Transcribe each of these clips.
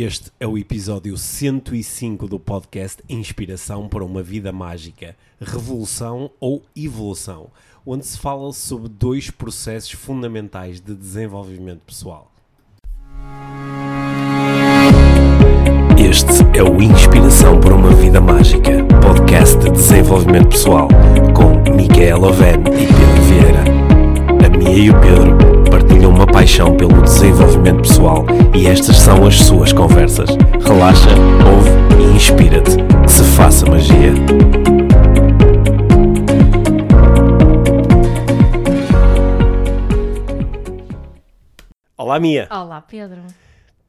Este é o episódio 105 do podcast Inspiração para uma Vida Mágica, Revolução ou Evolução, onde se fala sobre dois processos fundamentais de desenvolvimento pessoal. Este é o Inspiração para uma Vida Mágica, podcast de desenvolvimento pessoal, com Micaela Oven e Pedro Vieira. A Mia e o Pedro partilham uma paixão pelo desenvolvimento pessoal e estas são as suas conversas. Relaxa, ouve e inspira-te. Se faça magia. Olá, Mia. Olá, Pedro.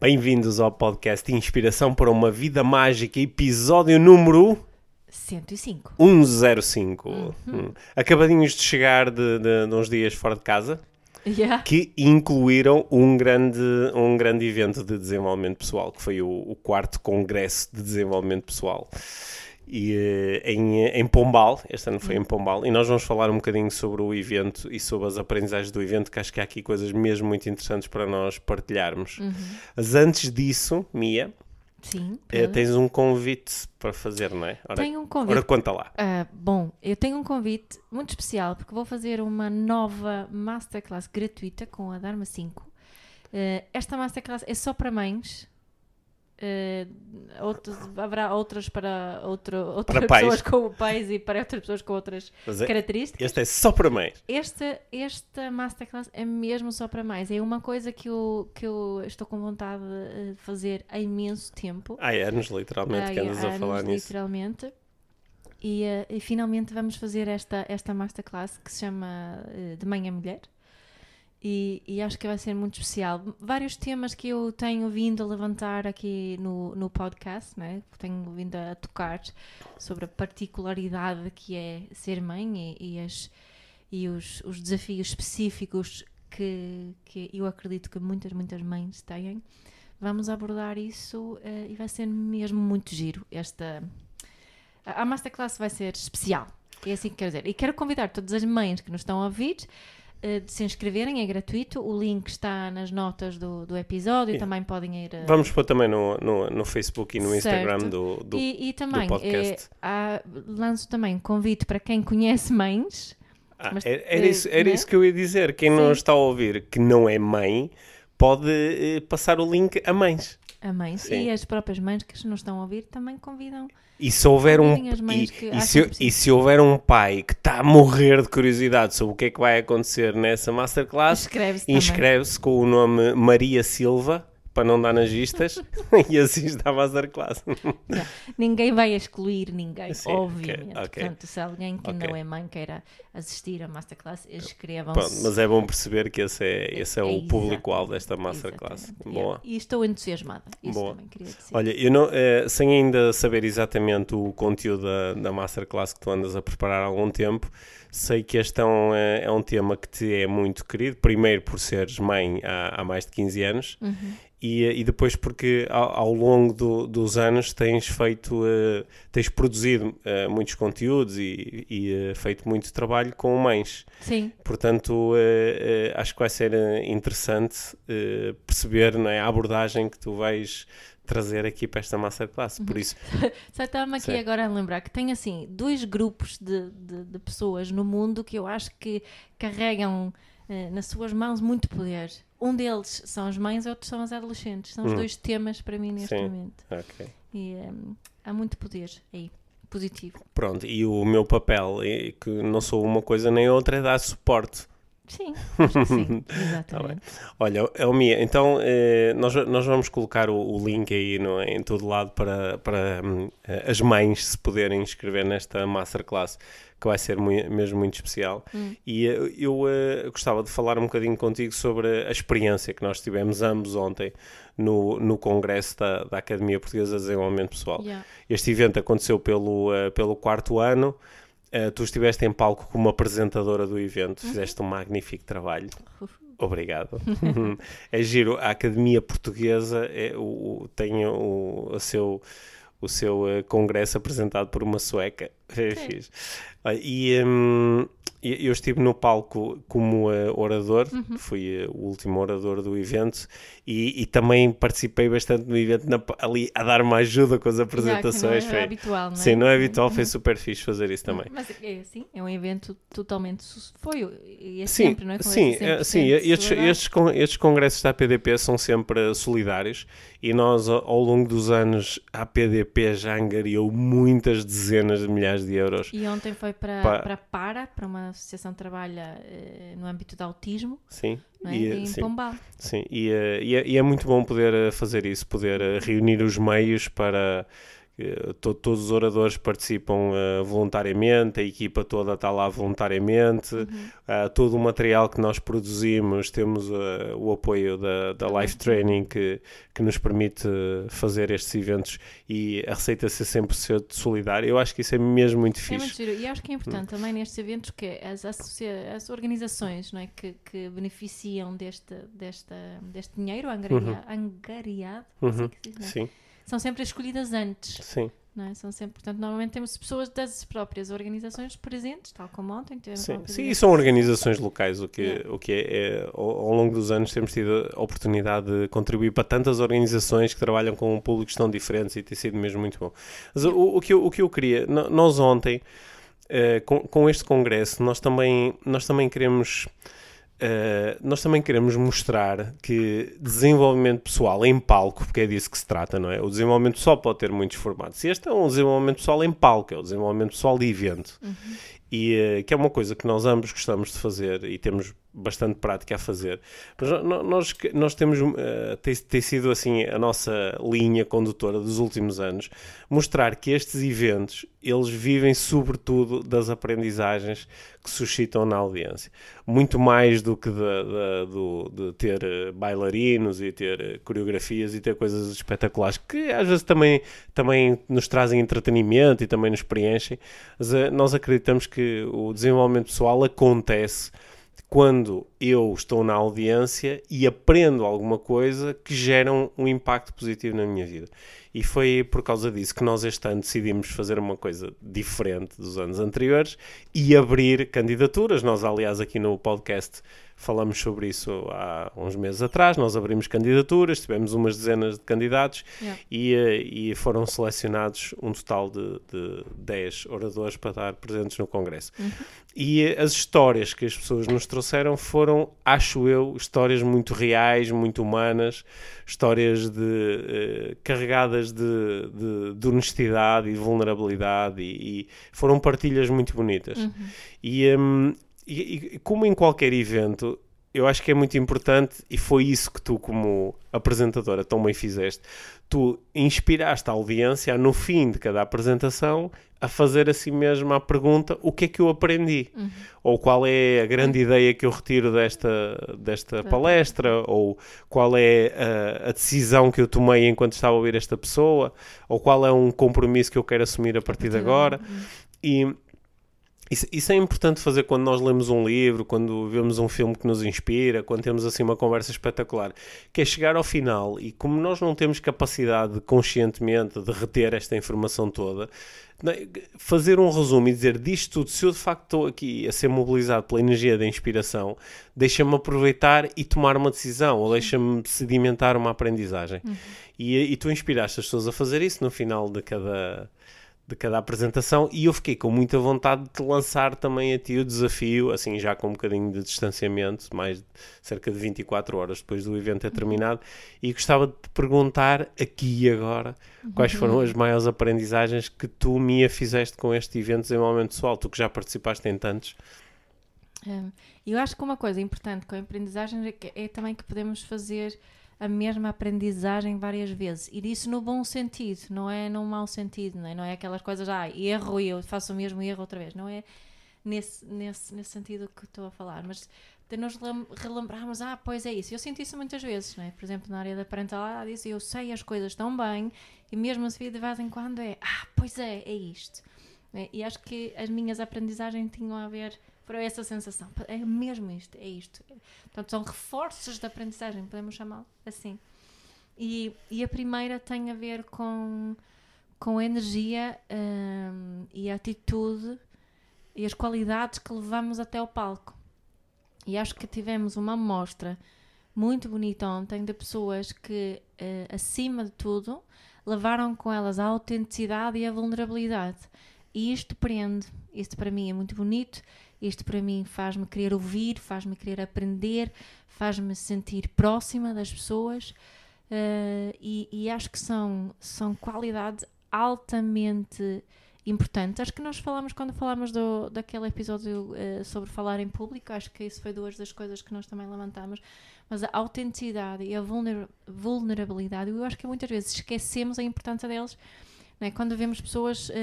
Bem-vindos ao podcast Inspiração para uma Vida Mágica, episódio número 105. 105. Hum. Acabadinhos de chegar de, de, de uns dias fora de casa. Yeah. que incluíram um grande, um grande evento de desenvolvimento pessoal, que foi o, o quarto Congresso de Desenvolvimento Pessoal. E, eh, em, em Pombal, este ano foi em Pombal, e nós vamos falar um bocadinho sobre o evento e sobre as aprendizagens do evento, que acho que há aqui coisas mesmo muito interessantes para nós partilharmos. Mas antes disso, Mia, Sim. Pedro. tens um convite para fazer, não é? Ora, Tenho um convite. ora conta lá. Ah, bom, eu tenho um convite muito especial porque vou fazer uma nova masterclass gratuita com a Dharma 5. Ah, esta masterclass é só para mães. Ah, outros- haverá outras para outro, outras Para pais. pessoas com pais e para outras pessoas com outras é- características. este é só para mães. Esta, esta masterclass é mesmo só para mães. É uma coisa que eu, que eu estou com vontade de fazer há imenso tempo. Há anos, literalmente, que Há andas a anos, falar nisso. literalmente. E, eh, e finalmente vamos fazer esta, esta masterclass que se chama eh, De Mãe a Mulher. E, e acho que vai ser muito especial. Vários temas que eu tenho vindo a levantar aqui no, no podcast, né? tenho vindo a tocar sobre a particularidade que é ser mãe e, e, as, e os, os desafios específicos que, que eu acredito que muitas, muitas mães têm. Vamos abordar isso eh, e vai ser mesmo muito giro. Esta, a a Masterclass vai ser especial. É assim que quero dizer. E quero convidar todas as mães que nos estão a ouvir eh, de se inscreverem, é gratuito. O link está nas notas do, do episódio. Yeah. Também podem ir. eh, Vamos pôr também no, no, no Facebook e no Instagram Certo. do, do e, e também podcast. eh, há- lanço também um convite para quem conhece mães. Ah, Mas, era era isso, era né? isso que eu ia dizer. Quem não Sim. está a ouvir que não é mãe, pode eh, passar o link a mães. A mães Sim. e as próprias mães que não estão a ouvir também convidam. E se houver um e, que e se, e se houver um pai que está a morrer de curiosidade sobre o que é que vai acontecer nessa masterclass, Inscreve-se também. inscreve-se com o nome Maria Silva para não dar nas vistas e assiste à masterclass. Não, ninguém vai excluir ninguém, Sim, obviamente. ok, ok. Portanto, se alguém que Ok. não é mãe queira assistir a Masterclass, inscrevam-se. mas é bom perceber que esse é, esse é o Exatamente, público-alvo desta masterclass. Boa. yeah. E estou entusiasmada. Isso Boa. também queria dizer. Olha, eu não, eh, sem ainda saber exatamente o conteúdo da, da Masterclass que tu andas a preparar há algum tempo, sei que este é um, eh, é um tema que te é muito querido. Primeiro por seres mãe há, há mais de 15 anos Uhum. E, e depois porque ao, ao longo do- dos anos tens feito, eh, tens produzido eh, muitos conteúdos e, e, eh, feito muito trabalho com mães. Sim, Portanto, acho que vai ser interessante perceber não é, a abordagem que tu vais trazer aqui para esta masterclass. Por isso, só estava-me aqui Sim. agora a lembrar que tem assim dois grupos de, de, de pessoas no mundo que eu acho que carregam nas suas mãos muito poder. Um deles são as mães, outros são as adolescentes. São os Hum. dois temas para mim neste Sim. momento. ok. E eh, há muito poder aí, positivo. Pronto, e o meu papel, que não sou uma coisa nem outra, é dar suporte. Sim, sim, Tá exatamente. Olha, Elmia, então eh, nós, nós vamos colocar o, o link aí no, em todo lado para, para hum, eh, as mães se poderem inscrever nesta masterclass, que vai ser mesmo muito especial. Hum. E eh, eu gostava de falar um bocadinho contigo sobre a experiência que nós tivemos ambos ontem no, no Congresso da, da Academia Portuguesa de Desenvolvimento Pessoal. Yeah. Este evento aconteceu pelo, pelo quarto ano. Eh, tu estiveste em palco como apresentadora do evento, fizeste um magnífico trabalho. Obrigado. é giro. A Academia Portuguesa é o, o- tem o, o seu, o seu eh, congresso apresentado por uma sueca. É fixe. Olha, E hum, e- eu estive no palco como eh, orador, Uhum. fui eh, o último orador do evento e, e também participei bastante no evento na- ali a dar uma ajuda com as Já, apresentações. não é foi- habitual, não é? Sim, não é habitual, foi super fixe fazer isso também. Mas é assim, é um evento totalmente. Foi e é Sim, sempre, não é? Sim, é sempre sim estes, estes, con- estes congressos da APDP são sempre solidários e nós, ao ao longo dos anos, a APDP já angariou muitas dezenas de milhares de euros. E ontem foi para, Pa- para a PARA, para uma associação que trabalha eh, no âmbito do autismo, Sim, é? e, em sim, Pombal. sim. E, eh, e é, e é muito bom poder eh, fazer isso, poder reunir os meios para. To- todos os oradores participam eh, voluntariamente, a equipa toda está lá voluntariamente, Uhum. ah, todo o material que nós produzimos, temos ah, o apoio da, da Life Training que, que nos permite fazer estes eventos e a receita ser sempre solidária. Eu acho que isso é mesmo muito É muito giro. E acho que é importante também nestes eventos que as, as organizações não é, que, que beneficiam deste, desta, deste dinheiro angaria, angariado, assim Uhum. que se diz, não é? Sim, são sempre escolhidas antes. sim. É? São sempre, portanto, normalmente temos pessoas das próprias organizações presentes, tal como ontem Sim, sim, e são organizações locais, o que, Yeah. o que é, é, ao, longo dos anos temos tido a oportunidade de contribuir para tantas organizações que trabalham com públicos tão diferentes e tem sido mesmo muito bom. Mas o, o que, eu, o que eu queria, nós ontem, eh, com, com este congresso, nós também, nós também queremos... eh, nós também queremos mostrar que desenvolvimento pessoal em palco, porque é disso que se trata, não é? O desenvolvimento pessoal pode ter muitos formatos. Este é um desenvolvimento pessoal em palco, é o desenvolvimento pessoal de evento e eh, que é uma coisa que nós ambos gostamos de fazer e temos bastante prática a fazer. Mas nós, nós temos, eh, tem, tem sido assim a nossa linha condutora dos últimos anos, mostrar que estes eventos, eles vivem sobretudo das aprendizagens que suscitam na audiência. Muito mais do que de, de- do- de ter eh, bailarinos e ter coreografias e ter coisas espetaculares, que às vezes também, também nos trazem entretenimento e também nos preenchem, mas eh, nós acreditamos que o desenvolvimento pessoal acontece quando eu estou na audiência e aprendo alguma coisa que gera um impacto positivo na minha vida. E foi por causa disso que nós este ano decidimos fazer uma coisa diferente dos anos anteriores e abrir candidaturas. Nós, aliás, aqui no podcast falamos sobre isso há uns meses atrás. Nós abrimos candidaturas, tivemos umas dezenas de candidatos Yeah. e, eh, e foram selecionados um total de, de 10 oradores para estar presentes no Congresso. E eh, as histórias que as pessoas nos trouxeram foram, acho eu, histórias muito reais, muito humanas, histórias de, eh, carregadas de, de, de honestidade e de vulnerabilidade e, e foram partilhas muito bonitas. E, hum, e- e como em qualquer evento, eu acho que é muito importante e foi isso que tu, como apresentadora, tão bem fizeste. Tu inspiraste a audiência, no fim de cada apresentação, a fazer a si mesma a pergunta: o que é que eu aprendi? Ou qual é a grande ideia que eu retiro desta, desta palestra? Ou qual é a, a decisão que eu tomei enquanto estava a ouvir esta pessoa? Ou qual é um compromisso que eu quero assumir a partir de agora? E isso, isso é importante fazer quando nós lemos um livro, quando vemos um filme que nos inspira, quando temos assim uma conversa espetacular, que é chegar ao final e como nós não temos capacidade conscientemente de reter esta informação toda, né, fazer um resumo e dizer disto tudo, se eu de facto estou aqui a ser mobilizado pela energia da inspiração, deixa-me aproveitar e tomar uma decisão, ou deixa-me sedimentar uma aprendizagem. E, e tu inspiraste as pessoas a fazer isso no final de cada de cada apresentação e eu fiquei com muita vontade de te lançar também a ti o desafio, assim já com um bocadinho de distanciamento, mais de cerca de 24 horas depois do evento ter terminado, e gostava de te perguntar aqui e agora quais foram as maiores aprendizagens que tu, Mia, fizeste com este evento de desenvolvimento pessoal, tu que já participaste em tantos. Hum, eu acho que uma coisa importante com a aprendizagem é, que- é também que podemos fazer a mesma aprendizagem várias vezes. E isso no bom sentido, não é no mau sentido, não é, não é aquelas coisas, ah, erro e eu faço o mesmo erro outra vez. Não é nesse, nesse, nesse sentido que estou a falar, mas de nos lem- relembrarmos, ah, pois é isso. Eu sinto isso muitas vezes, não é? Por exemplo, na área da parentalidade, isso, eu sei as coisas tão bem e mesmo assim de vez em quando é, ah, pois é, é isto. É, E acho que as minhas aprendizagens tinham a ver para essa sensação. É mesmo isto, é isto. Portanto, são reforços de aprendizagem, podemos chamá-lo assim. E, e a primeira tem a ver com, com a energia hum, e a atitude e as qualidades que levamos até ao palco. E acho que tivemos uma amostra muito bonita ontem de pessoas que, uh, acima de tudo, levaram com elas a autenticidade e a vulnerabilidade. E isto prende. Isto para mim é muito bonito. Isto para mim faz-me querer ouvir, faz-me querer aprender, faz-me sentir próxima das pessoas. Uh, e, e, acho que são, são qualidades altamente importantes. Acho que nós falamos quando falámos do, daquele episódio uh, sobre falar em público, acho que isso foi duas das coisas que nós também levantamos, mas a autenticidade e a vulnerabilidade, eu acho que muitas vezes esquecemos a importância deles. É? Quando vemos pessoas uh,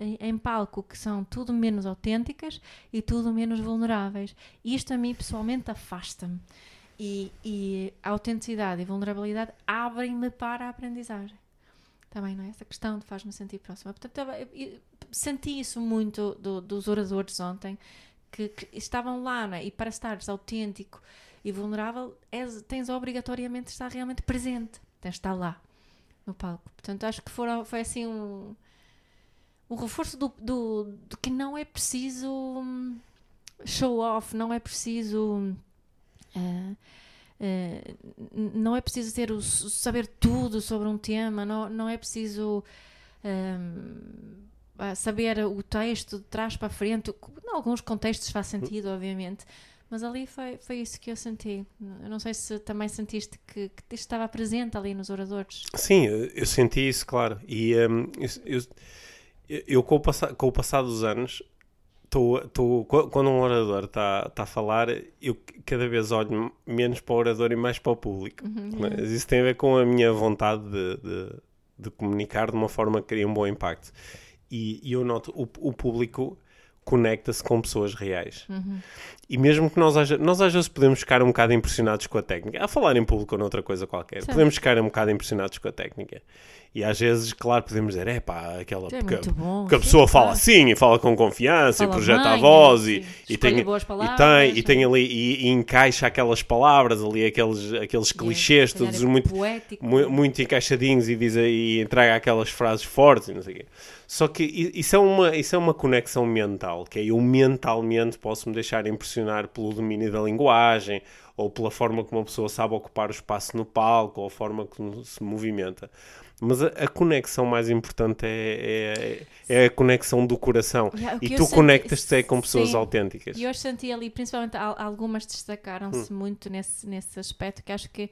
em, em, palco que são tudo menos autênticas e tudo menos vulneráveis, isto a mim pessoalmente afasta-me. E, e a autenticidade e vulnerabilidade abrem-me para a aprendizagem também, não é? Essa questão faz-me sentir próxima. Portanto, senti isso muito do, dos oradores ontem, que, que, estavam lá, é? E para estares autêntico e vulnerável, és, tens obrigatoriamente de estar realmente presente, tens de estar lá, no palco. Portanto, acho que foram, foi assim um, um reforço do, do, do que não é preciso hum, show off, não é preciso. Uh, Uh, não é preciso ter o, saber tudo sobre um tema, não, não é preciso um, saber o texto de trás para frente. Em alguns contextos faz sentido, obviamente, mas ali foi, foi isso que eu senti. Eu não sei se também sentiste que, que estava presente ali nos oradores. Sim, eu senti isso, claro. E um, eu, eu, eu, com, o com o passar dos anos tô, tô, quando um orador está tá a falar, eu cada vez olho menos para o orador e mais para o público. Uhum, Mas isso tem a ver com a minha vontade de, de, de, comunicar de uma forma que cria um bom impacto. E, e eu noto, o, o público conecta-se com pessoas reais. Uhum. E mesmo que nós, haja, nós às vezes podemos ficar um bocado impressionados com a técnica, a falar em público ou noutra coisa qualquer, Sim. podemos ficar um bocado impressionados com a técnica. E às vezes, claro, podemos dizer, é pá, aquela. É porque, bom, porque a pessoa fala assim e fala com confiança fala e projeta bem, a voz e, e, tem, palavras, e tem, e tem ali e, e, encaixa aquelas palavras ali, aqueles, aqueles clichês, todos é muito, poético, muito, muito encaixadinhos e, diz, e entrega aquelas frases fortes e não sei o quê. Só que isso é, uma, isso é uma conexão mental, que é eu mentalmente posso me deixar impressionar pelo domínio da linguagem ou pela forma como uma pessoa sabe ocupar o espaço no palco ou a forma como se movimenta. Mas a, a, conexão mais importante é, é, é, a conexão do coração. Yeah, e tu conectas-te com pessoas sim. autênticas. E hoje senti ali, principalmente algumas destacaram-se hum. muito nesse, nesse aspecto, que acho que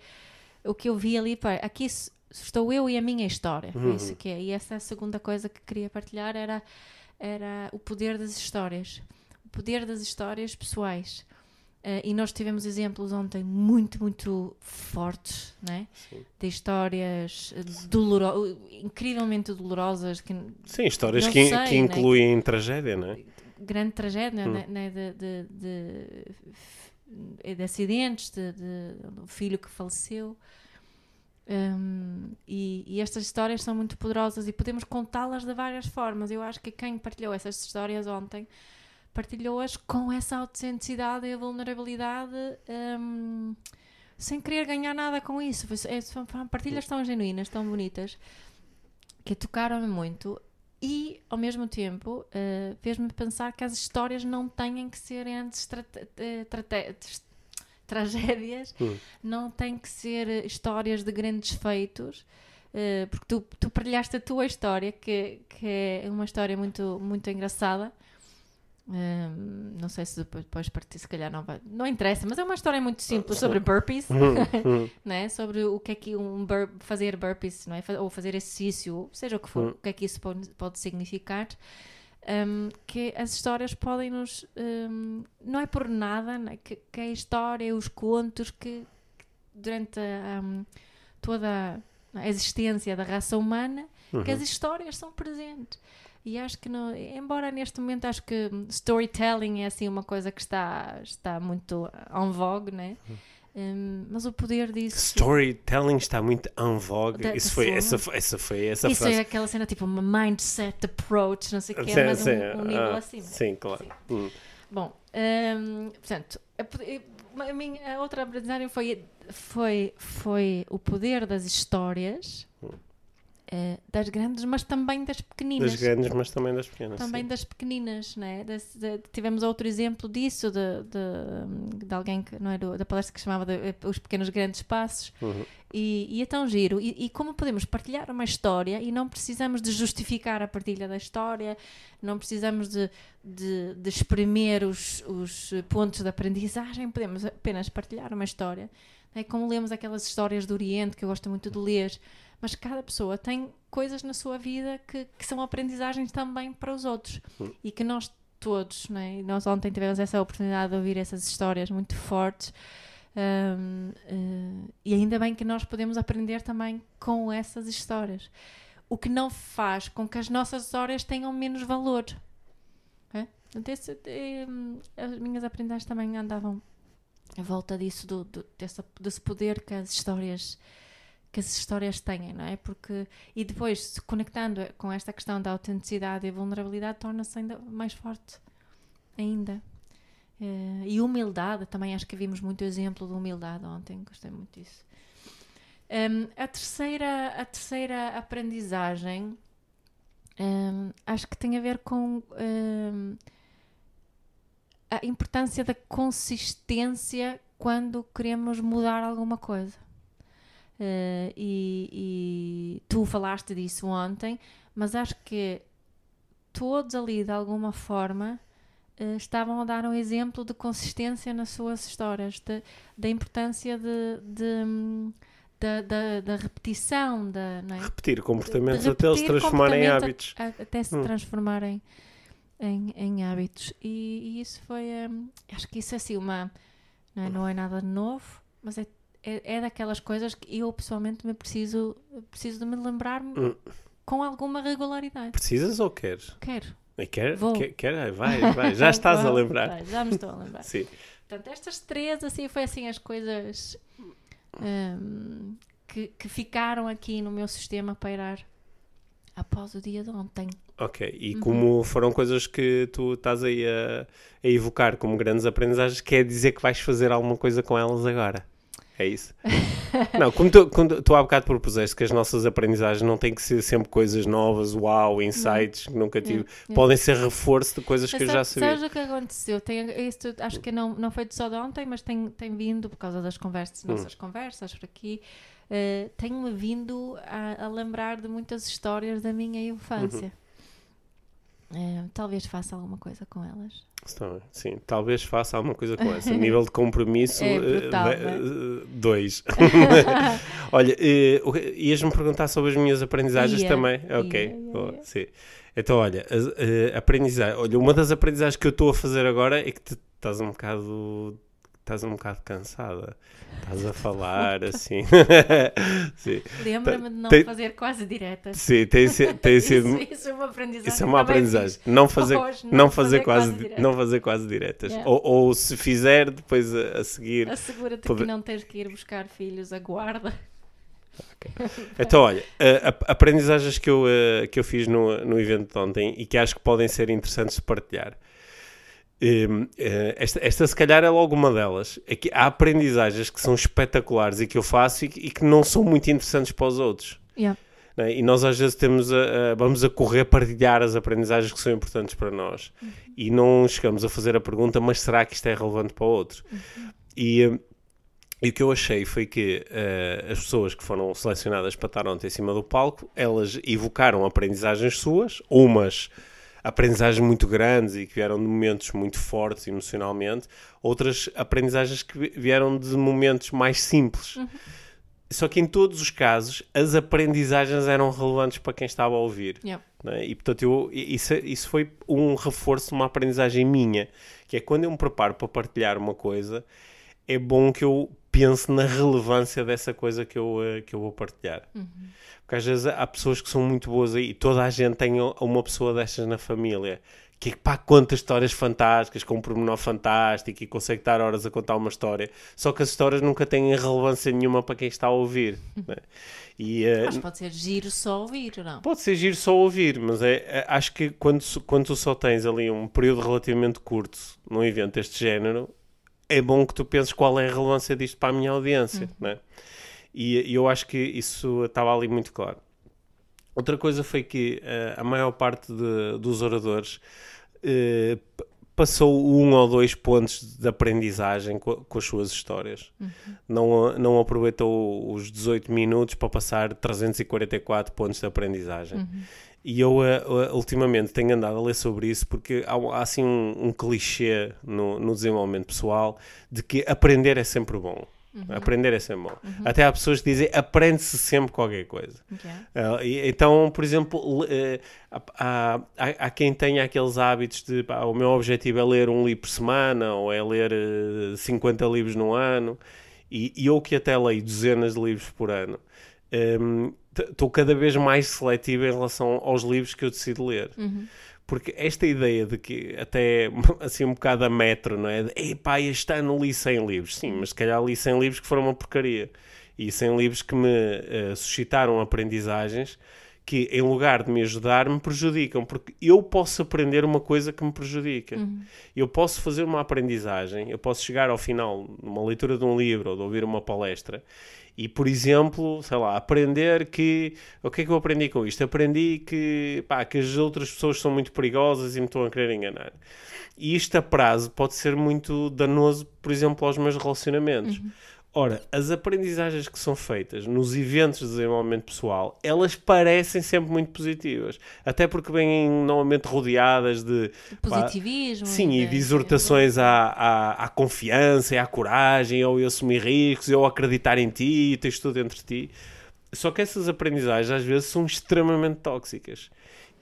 o que eu vi ali, pá, aqui estou eu e a minha história. Uhum. Isso que é. E essa é segunda coisa que queria partilhar era, era o poder das histórias. Poder das histórias pessoais. Uh, e nós tivemos exemplos ontem muito, muito fortes, né? De histórias doloro incrivelmente dolorosas. Que Sim, histórias que, sei, que né? incluem né? tragédia, não é? Grande tragédia, hum. né? né? De, de, de, de, acidentes, de, de, um filho que faleceu. Um, e, e, estas histórias são muito poderosas e podemos contá-las de várias formas. Eu acho que quem partilhou essas histórias ontem partilhou-as com essa autenticidade e vulnerabilidade um, sem querer ganhar nada com isso. É, são partilhas tão genuínas, tão bonitas, que tocaram-me muito e, ao mesmo tempo, uh, fez-me pensar que as histórias não têm que ser antes eh, tragédias, hum. não têm que ser histórias de grandes feitos. Uh, porque tu, tu partilhaste a tua história, que, que é uma história muito, muito engraçada, um, não sei se depois, partir, se calhar não vai. Não interessa, mas é uma história muito simples sobre burpees, uhum, uhum. né? sobre o que é que um bur fazer burpees, não é? ou fazer exercício, seja o que for, uhum. o que é que isso pode, pode significar. Um, que as histórias podem nos. Um, não é por nada né? que, que, a história, os contos que, que durante a, toda a existência da raça humana, que as histórias são presentes. E acho que, não, embora neste momento acho que storytelling é assim uma coisa que está, está muito en vogue, né? Um, mas o poder disso. Storytelling está muito en vogue. Da, Isso foi, essa, essa foi essa Isso frase. é aquela cena tipo uma mindset approach, não sei o que, é, mas sim, um, um, nível ah, acima. Sim, claro. Sim. Hum. Bom, um, portanto, a, a, minha a outra aprendizagem foi, foi, foi o poder das histórias. Eh, das grandes, mas também das pequeninas. Das grandes, mas também das pequenas. Também sim. das pequeninas, né? Das- de- tivemos outro exemplo disso, de, de, de alguém que, não é, do- da palestra que chamava de, eh, Os Pequenos Grandes Passos, Uhum. e, e é tão giro. E, e como podemos partilhar uma história e não precisamos de justificar a partilha da história, não precisamos de, de, de espremer os, os pontos de aprendizagem, podemos apenas partilhar uma história. É como lemos aquelas histórias do Oriente, que eu gosto muito de ler, mas cada pessoa tem coisas na sua vida que, que são aprendizagens também para os outros e que nós todos, né? nós ontem tivemos essa oportunidade de ouvir essas histórias muito fortes. hum, eh, e ainda bem que nós podemos aprender também com essas histórias. O que não faz com que as nossas histórias tenham menos valor. É? Portanto, esse, eh, as minhas aprendizagens também andavam à volta disso, do, do- dessa- desse poder que as histórias que as histórias têm, não é? Porque e depois se conectando com esta questão da autenticidade e vulnerabilidade torna-se ainda mais forte ainda. Eh, e humildade, também acho que vimos muito exemplo de humildade ontem, gostei muito disso. Hum, a, terceira, a terceira aprendizagem hum, acho que tem a ver com hum, a importância da consistência quando queremos mudar alguma coisa. Eh, e, e tu falaste disso ontem, mas acho que todos ali de alguma forma eh, estavam a dar um exemplo de consistência nas suas histórias, de- da importância de, de, da, da, repetição, da, é? Repetir comportamentos de até eles se repetir transformarem em hábitos. a- até se Hum. transformarem em, em hábitos. E, e isso foi. hum, acho que isso é assim uma. Não é, não é nada novo, mas é, é, é daquelas coisas que eu pessoalmente me preciso, preciso de me lembrar Hum. com alguma regularidade. Precisas ou queres? Quero. Quer? Vou. Quer? quer? Ai, Vai, vai. Já estás a Vou, lembrar. vai, já me estou a lembrar. Sim. Portanto, estas três, assim, foi assim as coisas hum, que, que ficaram aqui no meu sistema a pairar após o dia de ontem. Ok, Uhum. e como foram coisas que tu estás aí a, a evocar como grandes aprendizagens, quer dizer que vais fazer alguma coisa com elas agora? É isso? não, como tu, quando tu há bocado propuseste que as nossas aprendizagens não têm que ser sempre coisas novas, uau, insights que nunca tive, podem ser reforço de coisas que eu Mas já sabia. Sabes o que aconteceu? Tem, isto, acho que não, não foi só de ontem, mas tem, tem vindo, por causa das conversas, Hum. nossas conversas por aqui, eh, tenho-me vindo a, a lembrar de muitas histórias da minha infância. Uhum. Eh, talvez faça alguma coisa com elas. Sim, talvez faça alguma coisa com essa. Nível de compromisso, É eh, é? eh, dois. Olha, que- ias-me perguntar sobre as minhas aprendizagens Ia, também? Ok, ia, boa, ia. sim. Então, olha, eh, aprendizagem. Olha, uma das aprendizagens que eu estou a fazer agora é que tu estás um bocado. Estás um bocado cansada. Estás a falar assim. sim. Lembra-me de não tem- fazer quase diretas. Sim, tem, tem sido. Isso, isso é uma aprendizagem. Isso é uma Também aprendizagem. Não fazer, Hoje, não fazer, quase, diretas. não fazer quase diretas. Yeah. Ou, ou se fizer, depois a, a seguir. Assegura-te Poder- que não tens que ir buscar filhos à guarda. Então, olha, a- a- aprendizagens que eu, eh, que eu fiz no, no evento de ontem e que acho que podem ser interessantes de partilhar. Hum, eh, esta, esta, se calhar, é logo uma delas. É que há aprendizagens que são espetaculares e que eu faço e que, e que não são muito interessantes para os outros. Yeah. né? E nós às vezes temos a, a- vamos a correr a partilhar as aprendizagens que são importantes para nós e não chegamos a fazer a pergunta, mas será que isto é relevante para o outro? E, hum, e o que eu achei foi que eh, as pessoas que foram selecionadas para estar ontem em cima do palco, elas evocaram aprendizagens suas, umas aprendizagens muito grandes e que vieram de momentos muito fortes emocionalmente, outras aprendizagens que vi- vieram de momentos mais simples. Só que em todos os casos, as aprendizagens eram relevantes para quem estava a ouvir. Yeah. não é? E portanto, eu, isso, isso foi um reforço de uma aprendizagem minha, que é quando eu me preparo para partilhar uma coisa, é bom que eu pense na relevância dessa coisa que eu, eh, que eu vou partilhar. Porque às vezes há pessoas que são muito boas aí, e toda a gente tem uma pessoa destas na família, que pá, conta histórias fantásticas, com um pormenor fantástico e consegue estar horas a contar uma história, só que as histórias nunca têm relevância nenhuma para quem está a ouvir. né? E, eh, Mas pode ser giro só ouvir, não? Pode ser giro só ouvir, mas é, é- acho que quando, quando tu só tens ali um período relativamente curto num evento deste género, é bom que tu penses qual é a relevância disto para a minha audiência, né? E, e eu acho que isso estava ali muito claro. Outra coisa foi que uh, a maior parte de, dos oradores uh, passou um ou dois pontos de aprendizagem com, com as suas histórias. Uhum. Não, não aproveitou os 18 minutos para passar 344 pontos de aprendizagem. Uhum. E eu, uh, ultimamente, tenho andado a ler sobre isso porque há, há assim um, um clichê no, no desenvolvimento pessoal de que aprender é sempre bom. Uhum. Aprender é sempre bom. Uhum. Até há pessoas que dizem aprende-se sempre qualquer coisa. Uh, e, então, por exemplo, uh, há, há, há, quem tenha aqueles hábitos de pá, o meu objetivo é ler um livro por semana ou é ler uh, eh, 50 livros no ano. E, e eu que até leio dezenas de livros por ano, estou cada vez mais seletivo em relação aos livros que eu decido ler. Uhum. Porque esta ideia de que até assim um bocado a metro, não é? De, pá, este ano li 100 livros. Sim, mas se calhar li 100 livros que foram uma porcaria. E 100 livros que me uh, suscitaram aprendizagens que, em lugar de me ajudar, me prejudicam. Porque eu posso aprender uma coisa que me prejudica. Uhum. Eu posso fazer uma aprendizagem, eu posso chegar ao final, numa leitura de um livro ou de ouvir uma palestra, e, por exemplo, sei lá, aprender que. O que é que eu aprendi com isto? Aprendi que, pá, que as outras pessoas são muito perigosas e me estão a querer enganar. E isto a prazo pode ser muito danoso, por exemplo, aos meus relacionamentos. Uhum. Ora, as aprendizagens que são feitas nos eventos de desenvolvimento pessoal, elas parecem sempre muito positivas. Até porque vêm normalmente rodeadas de... Positivismo. Pá, sim, e de exortações à, à, à, confiança e à coragem, ou eu assumir riscos, ou acreditar em ti, e tens tudo entre ti. Só que essas aprendizagens às vezes são extremamente tóxicas.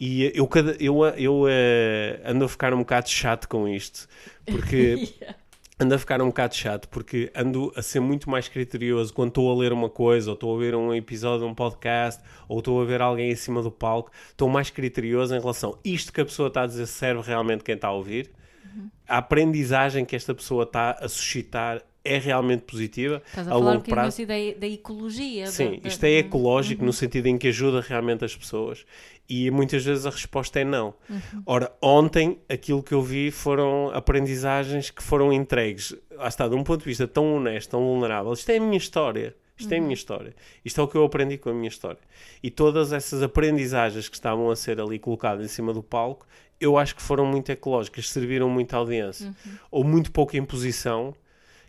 E eu, eu, eu, eu uh, ando a ficar um bocado chato com isto, porque... yeah ando a ficar um bocado chato porque ando a ser muito mais criterioso quando estou a ler uma coisa, ou estou a ver um episódio de um podcast, ou estou a ver alguém em cima do palco. Estou mais criterioso em relação a isto que a pessoa está a dizer serve realmente quem está a ouvir. Uhum. A aprendizagem que esta pessoa está a suscitar é realmente positiva Estás a, a falar longo um prazo. Da, da ecologia. Sim, da, isto é ecológico uhum. no sentido em que ajuda realmente as pessoas e muitas vezes a resposta é não. Uhum. Ora, ontem aquilo que eu vi foram aprendizagens que foram entregues, lá está, de um ponto de vista tão honesto, tão vulnerável. Isto é a minha história. Isto uhum. é a minha uhum. história. Isto é o que eu aprendi com a minha história. E todas essas aprendizagens que estavam a ser ali colocadas em cima do palco, eu acho que foram muito ecológicas, serviram muito à audiência. Uhum. Ou muito pouca imposição,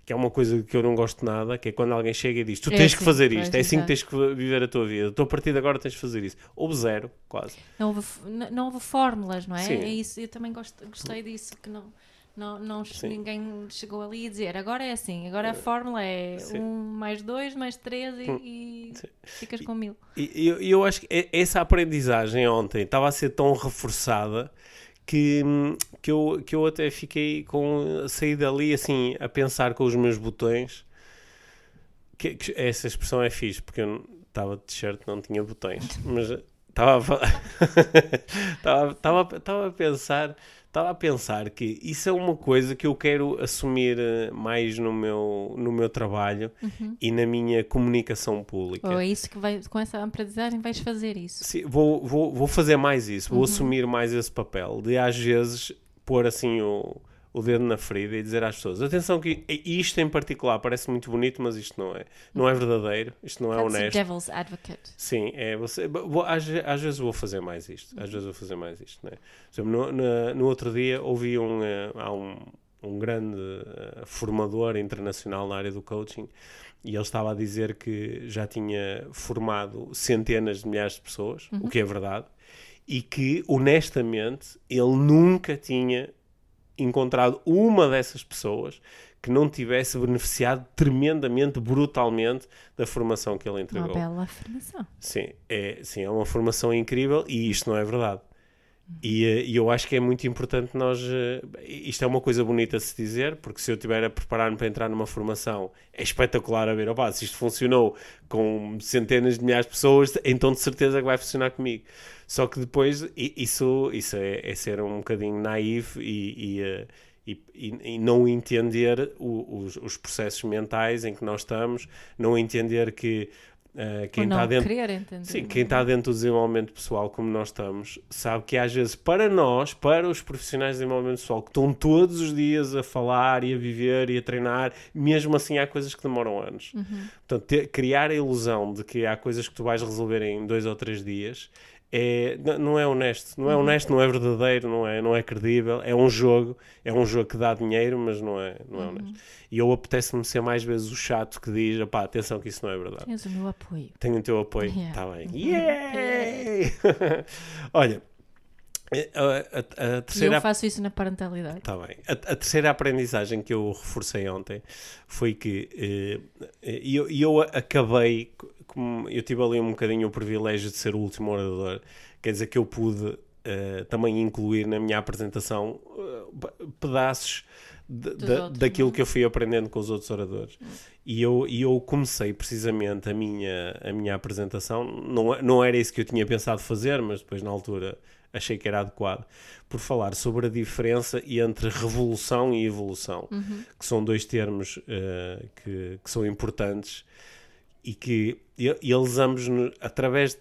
que é uma coisa que eu não gosto nada, que é quando alguém chega e diz tu é tens assim, que fazer isto, é assim que tens que viver a tua vida, estou a partir de agora tens que fazer isso. Houve zero, quase. Não houve, não houve fórmulas, não é? Sim. É isso, eu também gosto, gostei disso, que não, não, não ninguém chegou ali a dizer agora é assim, agora a fórmula é Sim. um mais dois, mais três e, hum. e ficas com mil. E eu, eu acho que essa aprendizagem ontem estava a ser tão reforçada que, que, eu, que eu até fiquei com saí dali assim a pensar com os meus botões que, que essa expressão é fixe porque eu estava de t-shirt não tinha botões mas estava estava estava a pensar estava a pensar que isso é uma coisa que eu quero assumir eh, mais no meu, no meu trabalho uhum. e na minha comunicação pública. Ou é isso que vai, com essa aprendizagem vais fazer isso? Sim, vou, vou, vou fazer mais isso, vou uhum. assumir mais esse papel de às vezes pôr assim o o dedo na ferida e dizer às pessoas: atenção, que isto em particular parece muito bonito, mas isto não é. Não é verdadeiro, isto não é That's honesto. devil's advocate. Sim, é você. Às, às, vezes vou fazer mais isto. Às vezes vou fazer mais isto. Né? no, no, no, outro dia ouvi um, uh, há um, um grande uh, formador internacional na área do coaching e ele estava a dizer que já tinha formado centenas de milhares de pessoas, uhum. o que é verdade, e que honestamente ele nunca tinha encontrado uma dessas pessoas que não tivesse beneficiado tremendamente, brutalmente da formação que ele entregou. Uma bela formação. Sim, é, sim, é uma formação incrível e isto não é verdade. E, eh, e, eu acho que é muito importante nós. Eh, isto é uma coisa bonita de se dizer, porque se eu estiver a preparar-me para entrar numa formação, é espetacular a ver, opa, se isto funcionou com centenas de milhares de pessoas, então de certeza que vai funcionar comigo. Só que depois isso, isso é, é ser um bocadinho naivo e, e, eh, e, e não entender o, os, os processos mentais em que nós estamos, não entender que Uh, quem está dentro, querer sim, quem está dentro do desenvolvimento pessoal, como nós estamos, sabe que às vezes para nós, para os profissionais de desenvolvimento pessoal, que estão todos os dias a falar e a viver e a treinar, mesmo assim há coisas que demoram anos. Uhum. Portanto, ter- criar a ilusão de que há coisas que tu vais resolver em dois ou três dias é, não é honesto. Não é honesto, não é verdadeiro, não é, não é credível. É um jogo, é um jogo que dá dinheiro, mas não é, não é honesto. E eu apetece-me ser mais vezes o chato que diz: pá, atenção que isso não é verdade. Tens o meu apoio. Tenho o teu apoio. Yeah. Está bem. Uhum. Yay! Olha, a, a- a E terceira eu faço isso na parentalidade. Tá bem. A, a terceira aprendizagem que eu reforcei ontem foi que eh, eh, eu, eu acabei, como eu tive ali um bocadinho o privilégio de ser o último orador, quer dizer que eu pude eh, também incluir na minha apresentação pe- pedaços de- da- daquilo é? que eu fui aprendendo com os outros oradores. E eu, e eu comecei precisamente a minha, a minha apresentação, não, não era isso que eu tinha pensado fazer, mas depois na altura achei que era adequado, por falar sobre a diferença entre revolução e evolução, que são dois termos eh, que, que são importantes e que e- e eles ambos, através.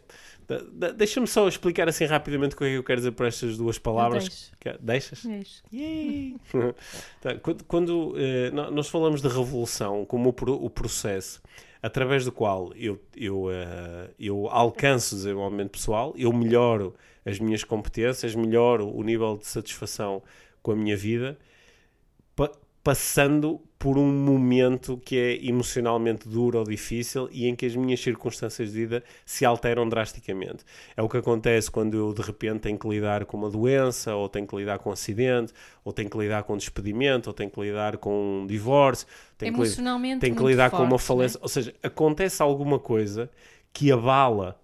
da- da- Deixa-me só explicar assim rapidamente o que é que eu quero dizer por estas duas palavras. Que- Deixas? Deixo. Tá, quando quando, eh, nós falamos de revolução como o, o processo através do qual eu, eu, eh, eu alcanço o desenvolvimento pessoal, eu melhoro as minhas competências, melhoro o nível de satisfação com a minha vida, pa- passando por um momento que é emocionalmente duro ou difícil e em que as minhas circunstâncias de vida se alteram drasticamente. É o que acontece quando eu de repente tenho que lidar com uma doença, ou tenho que lidar com um acidente, ou tenho que lidar com um despedimento, ou tenho que lidar com um divórcio, tenho que li- Emocionalmente. tenho que lidar com uma falência. Ou seja, acontece alguma coisa que abala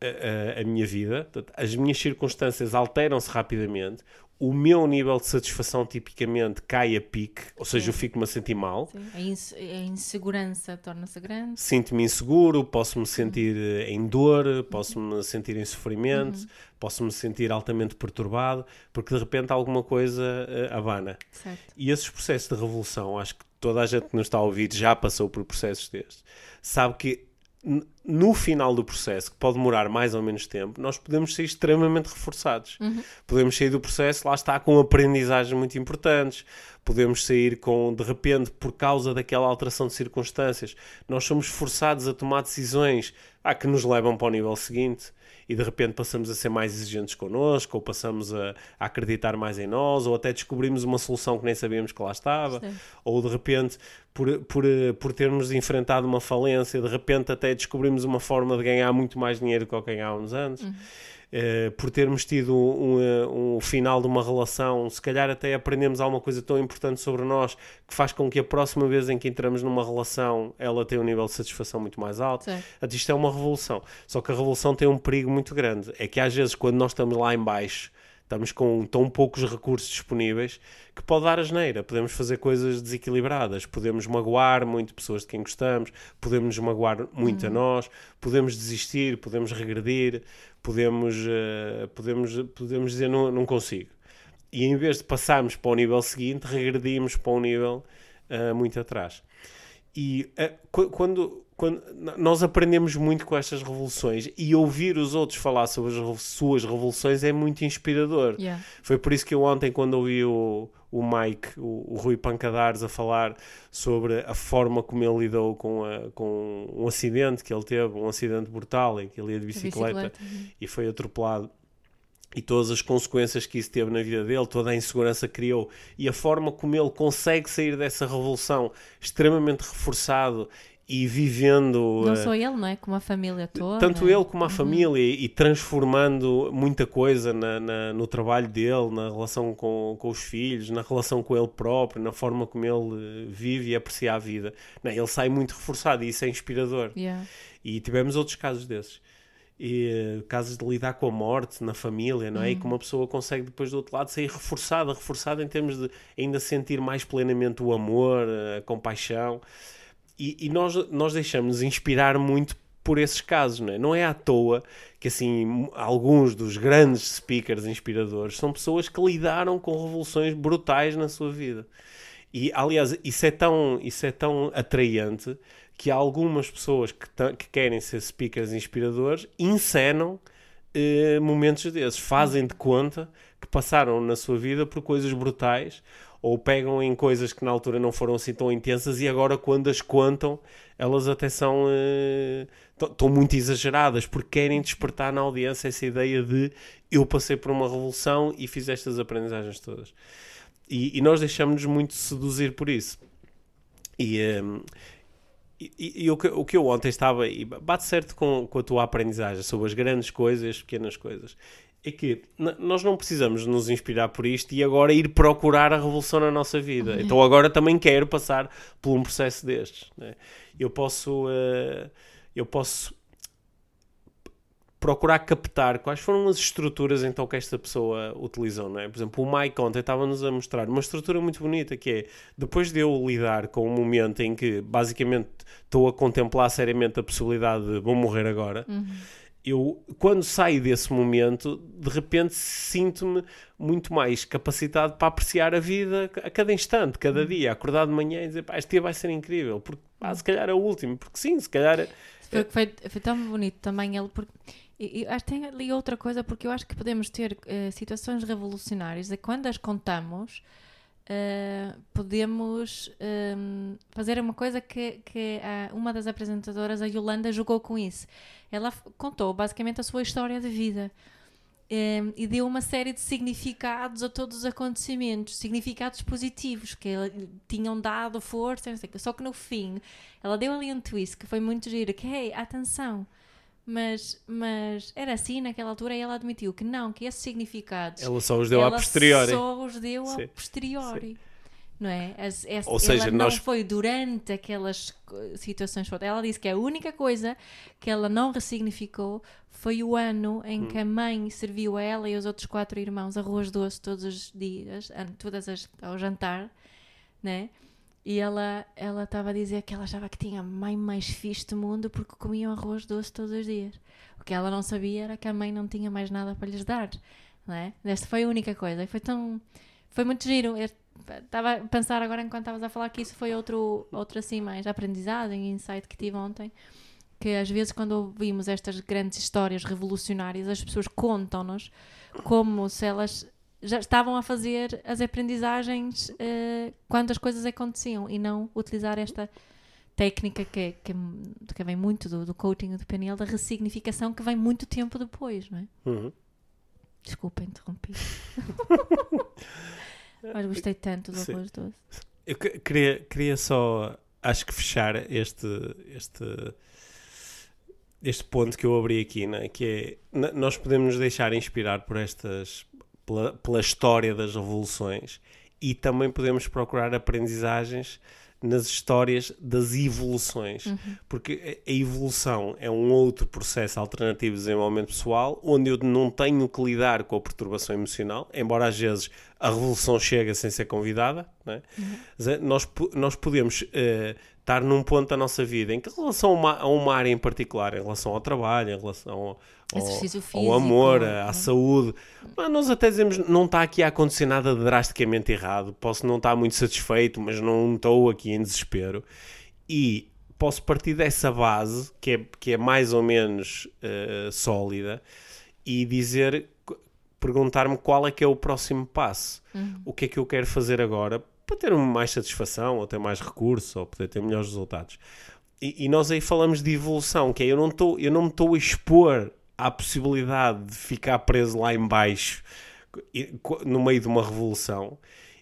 a, a- a minha vida, as minhas circunstâncias alteram-se rapidamente, o meu nível de satisfação tipicamente cai a pique, ou seja, eu fico-me a sentir mal? Sim. A, inse- a insegurança torna-se grande. sinto-me inseguro, posso-me sentir eh, em dor, posso-me sentir em sofrimento, posso-me sentir altamente perturbado, porque de repente alguma coisa eh, abana. Certo. E esses processos de revolução, acho que toda a gente que nos está a ouvir já passou por processos destes, sabe que no final do processo, que pode demorar mais ou menos tempo, nós podemos ser extremamente reforçados. Podemos sair do processo, lá está, com aprendizagens muito importantes. Podemos sair com, de repente, por causa daquela alteração de circunstâncias, nós somos forçados a tomar decisões ah, que nos levam para o nível seguinte e de repente passamos a ser mais exigentes connosco, ou passamos a, a acreditar mais em nós, ou até descobrimos uma solução que nem sabíamos que lá estava, Certo. ou de repente, por, por, por termos enfrentado uma falência, de repente até descobrimos uma forma de ganhar muito mais dinheiro do que ganhávamos antes. Eh, por termos tido um, eh, um final de uma relação, se calhar até aprendemos alguma coisa tão importante sobre nós que faz com que a próxima vez em que entramos numa relação ela tenha um nível de satisfação muito mais alto. Portanto, Isto é uma revolução. Só que a revolução tem um perigo muito grande. É que às vezes, quando nós estamos lá em baixo, estamos com tão poucos recursos disponíveis que pode dar asneira. Podemos fazer coisas desequilibradas. Podemos magoar muito pessoas de quem gostamos. Podemos nos magoar muito a nós. Podemos desistir. Podemos regredir. Podemos, eh, podemos, podemos dizer não, não consigo. E em vez de passarmos para o nível seguinte, regredimos para um nível eh, muito atrás. E qu- quando, quando nós aprendemos muito com estas revoluções e ouvir os outros falar sobre as suas revoluções é muito inspirador. Yeah. Foi por isso que eu ontem, quando ouvi o, o Mike, o, o Rui Pancadares, a falar sobre a forma como ele lidou com, a- com um acidente que ele teve, um acidente brutal em que ele ia de bicicleta, bicicleta. uhum. e foi atropelado e todas as consequências que isso teve na vida dele, toda a insegurança que criou e a forma como ele consegue sair dessa revolução extremamente reforçado e vivendo Não eh, só ele, não é? Como a família toda. tanto ele como a família e transformando muita coisa na, na- no trabalho dele, na relação com, com os filhos, na relação com ele próprio, na forma como ele eh, vive e aprecia a vida. Não, ele sai muito reforçado e isso é inspirador. Yeah. E tivemos outros casos desses. E, eh, casos de lidar com a morte na família, não é? E que uma pessoa consegue depois do outro lado sair reforçada, reforçada em termos de ainda sentir mais plenamente o amor, a compaixão. E, e nós, nós deixamos inspirar muito por esses casos, não é? Não é à toa que, assim, alguns dos grandes speakers inspiradores são pessoas que lidaram com revoluções brutais na sua vida. E, aliás, isso é tão, isso é tão atraente que algumas pessoas que, que querem ser speakers inspiradores encenam eh, momentos desses, fazem de conta que passaram na sua vida por coisas brutais ou pegam em coisas que na altura não foram assim tão intensas e agora quando as contam elas até são estão uh, muito exageradas porque querem despertar na audiência essa ideia de eu passei por uma revolução e fiz estas aprendizagens todas. E, e nós deixamos-nos muito seduzir por isso. E, um, e, e, o, que, o que eu ontem estava, e bate certo com, com a tua aprendizagem sobre as grandes coisas e as pequenas coisas, é que nós não precisamos nos inspirar por isto e agora ir procurar a revolução na nossa vida. Uhum. Então agora também quero passar por um processo destes. Né? Eu posso, uh, eu posso procurar captar quais foram as estruturas então que esta pessoa utilizou, não é? Por exemplo, o Mike ontem estava-nos a mostrar uma estrutura muito bonita que é, depois de eu lidar com um momento em que basicamente estou a contemplar seriamente a possibilidade de vou morrer agora, uhum. Eu, quando saio desse momento, de repente sinto-me muito mais capacitado para apreciar a vida a cada instante, cada uhum. dia, acordar de manhã e dizer, pá, este dia vai ser incrível, porque pá, se calhar é o último, porque sim, se calhar... Foi, foi, foi tão bonito também ele, porque e, e, acho que tem ali outra coisa, porque eu acho que podemos ter uh, situações revolucionárias e quando as contamos, uh, podemos um, ehm, fazer uma coisa que, que uma das apresentadoras, a Yolanda, jogou com isso. Ela contou basicamente a sua história de vida. Um, ehm, e deu uma série de significados a todos os acontecimentos, significados positivos que tinham dado força, não sei, só que no fim ela deu ali um twist que foi muito giro, que hey, atenção, mas, mas era assim naquela altura e ela admitiu que não, que esses significados. Ela só os deu a posteriori. Só os deu Sim. a posteriori. Sim. Não é? As, as, Ou seja, não nós... foi durante aquelas situações. Ela disse que a única coisa que ela não ressignificou foi o ano em hum. que a mãe serviu a ela e os outros quatro irmãos arroz doce todos os dias, todas as, ao jantar, né? E ela ela estava a dizer que ela achava que tinha a mãe mais fixe do mundo porque comiam arroz doce todos os dias. O que ela não sabia era que a mãe não tinha mais nada para lhes dar. Não é? Esta foi a única coisa. E foi tão. Foi muito giro. Eu estava a pensar agora enquanto estavas a falar que isso foi outro, outro assim mais aprendizagem, insight que tive ontem. Que às vezes, quando ouvimos estas grandes histórias revolucionárias, as pessoas contam-nos como se elas já estavam a fazer as aprendizagens uh, quando as coisas aconteciam e não utilizar esta técnica que, que, que vem muito do, do coaching do PNL, da ressignificação que vem muito tempo depois, não é? Uhum. Desculpa, interrompi. Mas gostei tanto do arroz doce. Eu queria, queria só, acho que fechar este, este, este ponto que eu abri aqui, né? que é, nós podemos nos deixar inspirar por estas pela, pela história das revoluções e também podemos procurar aprendizagens nas histórias das evoluções, uhum. porque a evolução é um outro processo alternativo de desenvolvimento pessoal, onde eu não tenho que lidar com a perturbação emocional, embora às vezes a revolução chegue sem ser convidada, é? uhum. nós, nós podemos uh, estar num ponto da nossa vida em que, em relação a uma, a uma área em particular, em relação ao trabalho, em relação ao, ao, ao amor, à saúde, mas nós até dizemos não está aqui a acontecer nada drasticamente errado, posso não estar muito satisfeito, mas não estou aqui em desespero. E posso partir dessa base, que é, que é mais ou menos uh, sólida, e dizer, perguntar-me qual é que é o próximo passo. Uhum. O que é que eu quero fazer agora para ter mais satisfação, ou ter mais recursos, ou poder ter melhores resultados. E, e nós aí falamos de evolução, que é eu não, tô, eu não me estou a expor à possibilidade de ficar preso lá embaixo no meio de uma revolução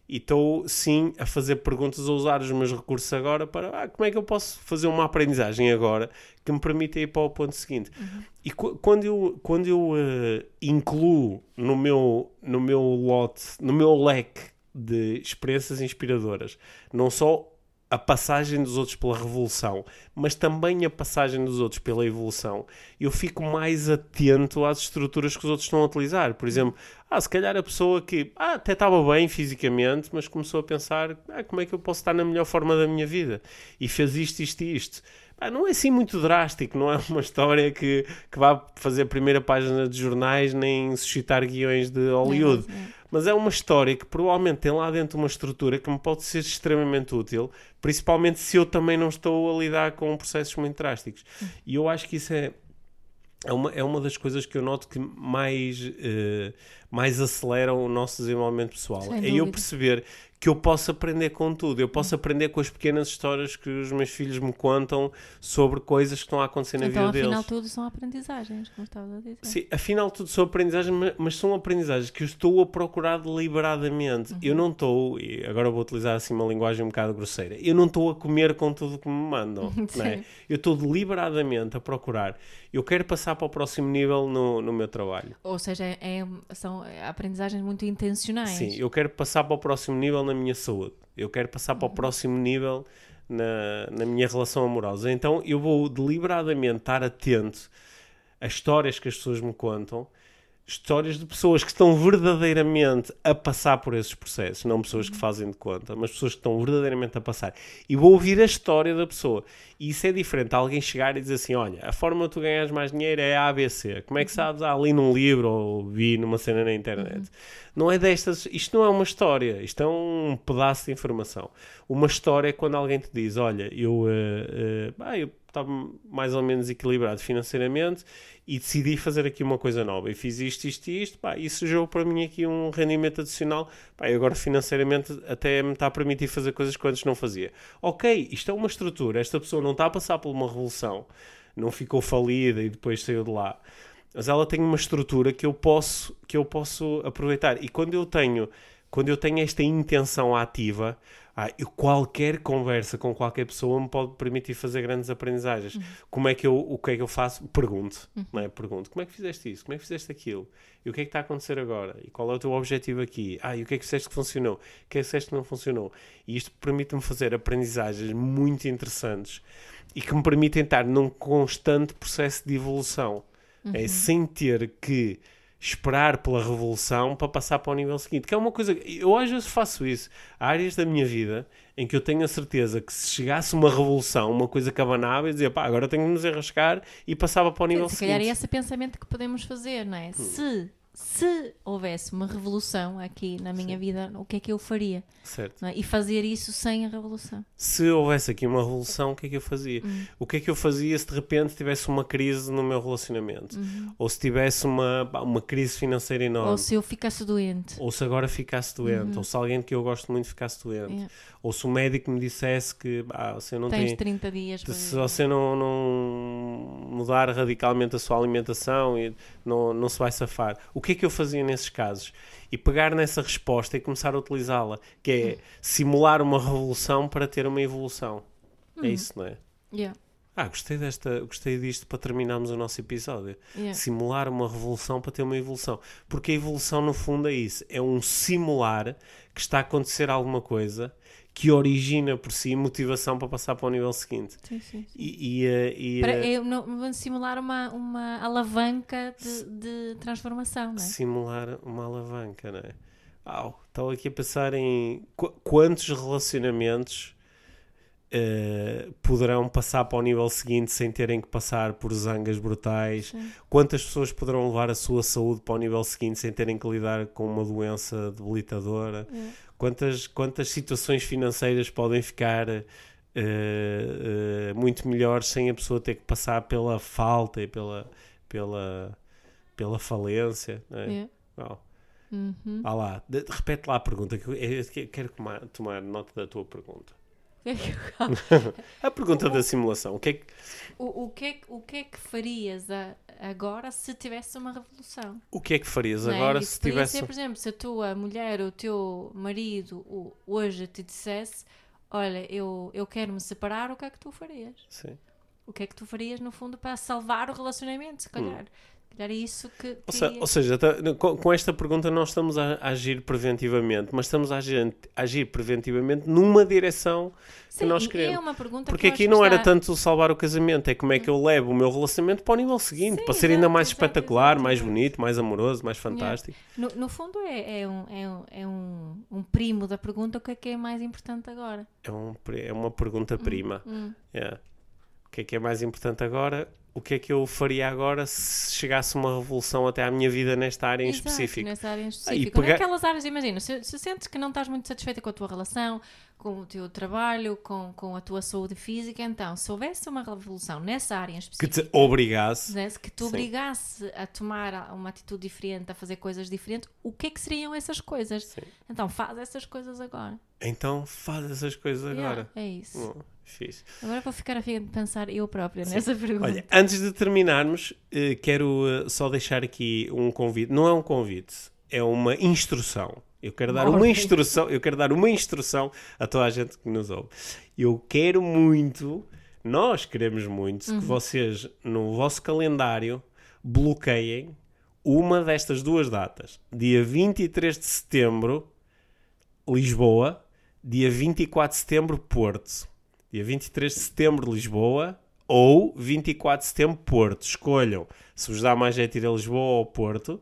e estou sim a fazer perguntas, a usar os meus recursos agora para ah, como é que eu posso fazer uma aprendizagem agora que me permita ir para o ponto seguinte. Uhum. E quando eu, quando eu uh, incluo no meu, no meu lote, no meu leque de experiências inspiradoras. Não só a passagem dos outros pela revolução, mas também a passagem dos outros pela evolução, eu fico mais atento às estruturas que os outros estão a utilizar. Por exemplo, ah, se calhar a pessoa que ah, até estava bem fisicamente, mas começou a pensar ah, como é que eu posso estar na melhor forma da minha vida e fez isto, isto e isto. Pá, não é assim muito drástico, não é uma história que, que vá fazer a primeira página de jornais nem suscitar guiões de Hollywood. Mas é uma história que provavelmente tem lá dentro uma estrutura que me pode ser extremamente útil, principalmente se eu também não estou a lidar com processos muito drásticos. E eu acho que isso é, é, uma, é uma das coisas que eu noto que mais, eh, mais aceleram o nosso desenvolvimento pessoal. É eu perceber que eu posso aprender com tudo. Eu posso aprender com as pequenas histórias que os meus filhos me contam sobre coisas que estão a acontecer na Então, vida afinal, deles. tudo são aprendizagens, como estavas a dizer. Sim, afinal tudo são aprendizagens, ma- mas são aprendizagens que eu estou a procurar deliberadamente. Uhum. Eu não estou, e agora vou utilizar assim uma linguagem um bocado grosseira, eu não estou a comer com tudo que me mandam. é? Sim. Eu estou deliberadamente a procurar. Eu quero passar para o próximo nível no, no meu trabalho. Ou seja, é- são aprendizagens muito intencionais. Sim, eu quero passar para o próximo nível na minha saúde. Eu quero passar para o próximo nível na, na minha relação amorosa. Então eu vou deliberadamente estar atento a histórias que as pessoas me contam, histórias de pessoas que estão verdadeiramente a passar por esses processos, não pessoas que fazem de conta, mas pessoas que estão verdadeiramente a passar. E vou ouvir a história da pessoa. E isso é diferente. Alguém chegar e dizer assim: Olha, a forma de tu ganhas mais dinheiro é A, B, C. Como é que sabes? Ah, li num livro ou vi numa cena na internet. Não é destas. Isto não é uma história. Isto é um pedaço de informação. Uma história é quando alguém te diz: Olha, eu. eh, ah, eu estava mais ou menos equilibrado financeiramente e decidi fazer aqui uma coisa nova e fiz isto, isto e isto, pá, e surgiu para mim aqui um rendimento adicional, pá, e agora financeiramente até me está a permitir fazer coisas que antes não fazia. Ok, isto é uma estrutura, esta pessoa não está a passar por uma revolução, não ficou falida e depois saiu de lá, mas ela tem uma estrutura que eu posso, que eu posso aproveitar. E quando eu tenho, quando eu tenho esta intenção ativa, ah, qualquer conversa com qualquer pessoa me pode permitir fazer grandes aprendizagens. Como é que eu, o que é que eu faço? Pergunto, não é? Pergunto, como é que fizeste isso? Como é que fizeste aquilo? E o que é que está a acontecer agora? E qual é o teu objetivo aqui? Ah, e o que é que fizeste que funcionou? O que é que fizeste que não funcionou? E isto permite-me fazer aprendizagens muito interessantes e que me permitem estar num constante processo de evolução. É sem ter que esperar pela revolução para passar para o nível seguinte. Que é uma coisa. Eu às vezes faço isso. Há áreas da minha vida em que eu tenho a certeza que se chegasse uma revolução, uma coisa que abanava, eu dizia, pá, agora tenho que nos arriscar e passava para o nível Se calhar é seguinte. esse pensamento que podemos fazer, não é? Hum. Se, se houvesse uma revolução aqui na minha vida, o que é que eu faria? Certo. é? E fazer isso sem a revolução. Se houvesse aqui uma revolução, o que é que eu fazia? Hum. O que é que eu fazia se de repente tivesse uma crise no meu relacionamento? Ou se tivesse uma, uma crise financeira enorme? Uhum. Ou se eu ficasse doente. Ou se agora ficasse doente, ou se alguém que eu gosto muito ficasse doente, Uhum. É. ou se o médico me dissesse que ah, você não Tens tem. 30 dias para Se você não, não mudar radicalmente a sua alimentação e não, não se vai safar, o que é que eu fazia nesses casos? E pegar nessa resposta e começar a utilizá-la, que é simular uma revolução para ter uma evolução. É isso, não é? Yeah, Ah, gostei, desta, gostei disto para terminarmos o nosso episódio. yeah. Simular uma revolução para ter uma evolução. Porque a evolução, no fundo, é isso. É um simular que está a acontecer alguma coisa que origina por si motivação para passar para o nível seguinte. Sim, sim, sim. E, e, eh, e, Para, eh, eu não, vou simular uma, uma alavanca de, de transformação, não é? simular uma alavanca, não é? Au, estava aqui a pensar em qu- quantos relacionamentos eh, poderão passar para o nível seguinte sem terem que passar por zangas brutais? Sim. Quantas pessoas poderão levar a sua saúde para o nível seguinte sem terem que lidar com uma doença debilitadora? É. Quantas, quantas situações financeiras podem ficar eh, eh, muito melhores sem a pessoa ter que passar pela falta e pela, pela, pela falência? não é? Yeah. Uau. Uhum. Vá lá, repete lá a pergunta, que eu, eu que- quero tomar, tomar nota da tua pergunta. A pergunta da simulação, o que é que, O, o, que é, que- o que é que farias a- agora se tivesse uma revolução? o que é que farias é? agora se tivesse... ser, por exemplo, se a tua mulher, o teu marido o- hoje te dissesse: Olha, eu, eu quero me separar, o que é que tu farias? Sim. O que é que tu farias, no fundo, para salvar o relacionamento? Se calhar, se calhar é isso que. Hum. Ou, que seja, tá- com, esta pergunta nós estamos a, agir preventivamente, mas estamos a agir, a agir preventivamente numa direção que Sim, nós e queremos. É uma pergunta Porque que aqui não que era está- tanto salvar o casamento, é como é que eu levo o meu relacionamento para o nível seguinte, Sim, para ser ainda mais exato, espetacular, exato, mais bonito, mais amoroso, mais fantástico. No, no fundo, é, é, um, é, um, é um, um primo da pergunta: o que é que é mais importante agora? É, um, é uma pergunta prima. Hum. Yeah. O que é que é mais importante agora, o que é que eu faria agora se chegasse uma revolução até à minha vida nesta área em Exato, específico. Nessa área em Ah, específico. pegar- Naquelas áreas, imagina, se, se sentes que não estás muito satisfeita com a tua relação, com o teu trabalho, com, com a tua saúde física, então, se houvesse uma revolução nessa área em Que específico, te obrigasse. né, que te Sim. obrigasse a tomar uma atitude diferente, a fazer coisas diferentes, o que é que seriam essas coisas? Sim. Então, faz essas coisas agora. Então faz essas coisas agora. Yeah, é isso. Hum, fixe. Agora vou ficar a pensar eu própria nessa pergunta. Olha, antes de terminarmos, eh, quero eh, só deixar aqui um convite. Não é um convite, é uma instrução. Eu quero dar uma instrução, eu quero dar uma instrução a toda a gente que nos ouve. Eu quero muito, nós queremos muito Uhum. que vocês no vosso calendário bloqueiem uma destas duas datas. Dia 23 de setembro, Lisboa, dia 24 de setembro, Porto. Dia 23 de setembro, Lisboa, ou 24 de setembro, Porto. Escolham se vos dá mais jeito ir a Lisboa ou Porto.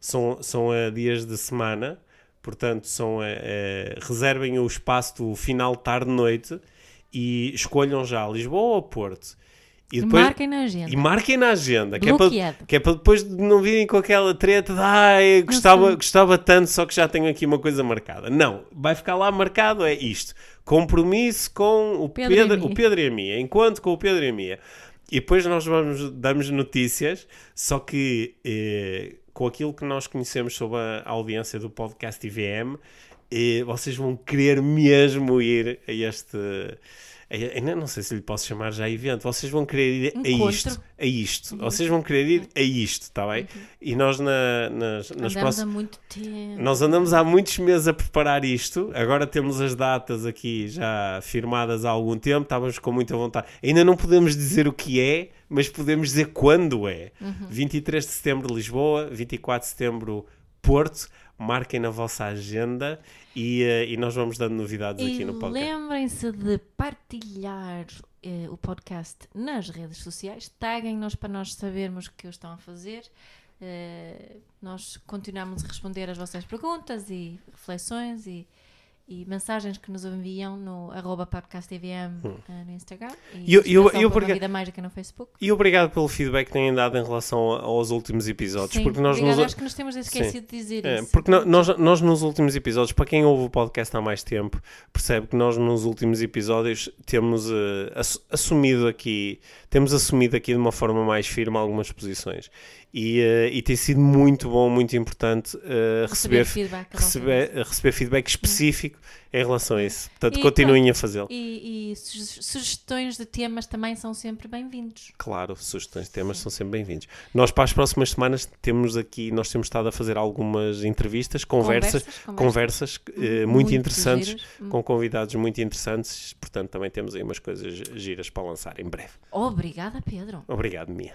São, são eh, dias de semana, portanto, são, eh, eh, reservem o espaço do final, tarde, noite e escolham já Lisboa ou Porto. E depois, Marquem na agenda. e marquem na agenda, que é, para, que é para depois de não virem com aquela treta de ai, gostava, sei. gostava tanto, só que já tenho aqui uma coisa marcada. Não, vai ficar lá marcado, é isto. Compromisso com o Pedro Pedro, e a Mia. o Pedro e a Mia, enquanto com o Pedro e a Mia. E depois nós vamos, damos notícias, só que eh, com aquilo que nós conhecemos sobre a audiência do podcast IVM, eh, vocês vão querer mesmo ir a este. A- Ainda não sei se lhe posso chamar já evento. Vocês vão querer ir a Encontro. isto. A isto. Vocês vão querer ir a isto, está bem? E nós na- nas, nas próximas. muito tempo. Nós andamos há muitos meses a preparar isto. Agora temos as datas aqui já firmadas há algum tempo. Estávamos com muita vontade. Ainda não podemos dizer o que é, mas podemos dizer quando é. Uhum. 23 de setembro, Lisboa. 24 de setembro, Porto. Marquem na vossa agenda e, eh, e nós vamos dando novidades E aqui no podcast. lembrem-se de partilhar eh, o podcast nas redes sociais. Taguem-nos para nós sabermos o que estão a fazer. Eh, nós continuamos a responder às vossas perguntas e reflexões e, e mensagens que nos enviam no arroba podcastvm eh, no Instagram e eu- eu- eu porque- Vida Mágica no Facebook. E obrigado pelo feedback que têm dado em relação aos últimos episódios. Sim, porque nós obrigada. nos- acho que nos temos esquecido de dizer É, isso. porque nós, nós nos últimos episódios, para quem ouve o podcast há mais tempo, percebe que nós nos últimos episódios temos ass- assumido aqui, temos assumido aqui de uma forma mais firme algumas posições. E, eh, e tem sido muito bom, muito importante eh, receber, feedback. da vossa receber, receber feedback específico em relação a isso. Portanto, E continuem a fazê-lo. E, e su- sugestões de temas também são sempre bem-vindos. Claro, sugestões de temas são sempre bem-vindos. Nós para as próximas semanas temos aqui, nós temos estado a fazer algumas entrevistas, conversas, Conversas, conversas, eh, muito, Muito interessantes, giras. Hum. com convidados muito interessantes, portanto também temos aí umas coisas giras para lançar em breve. Obrigada, Pedro. Obrigado, Mia.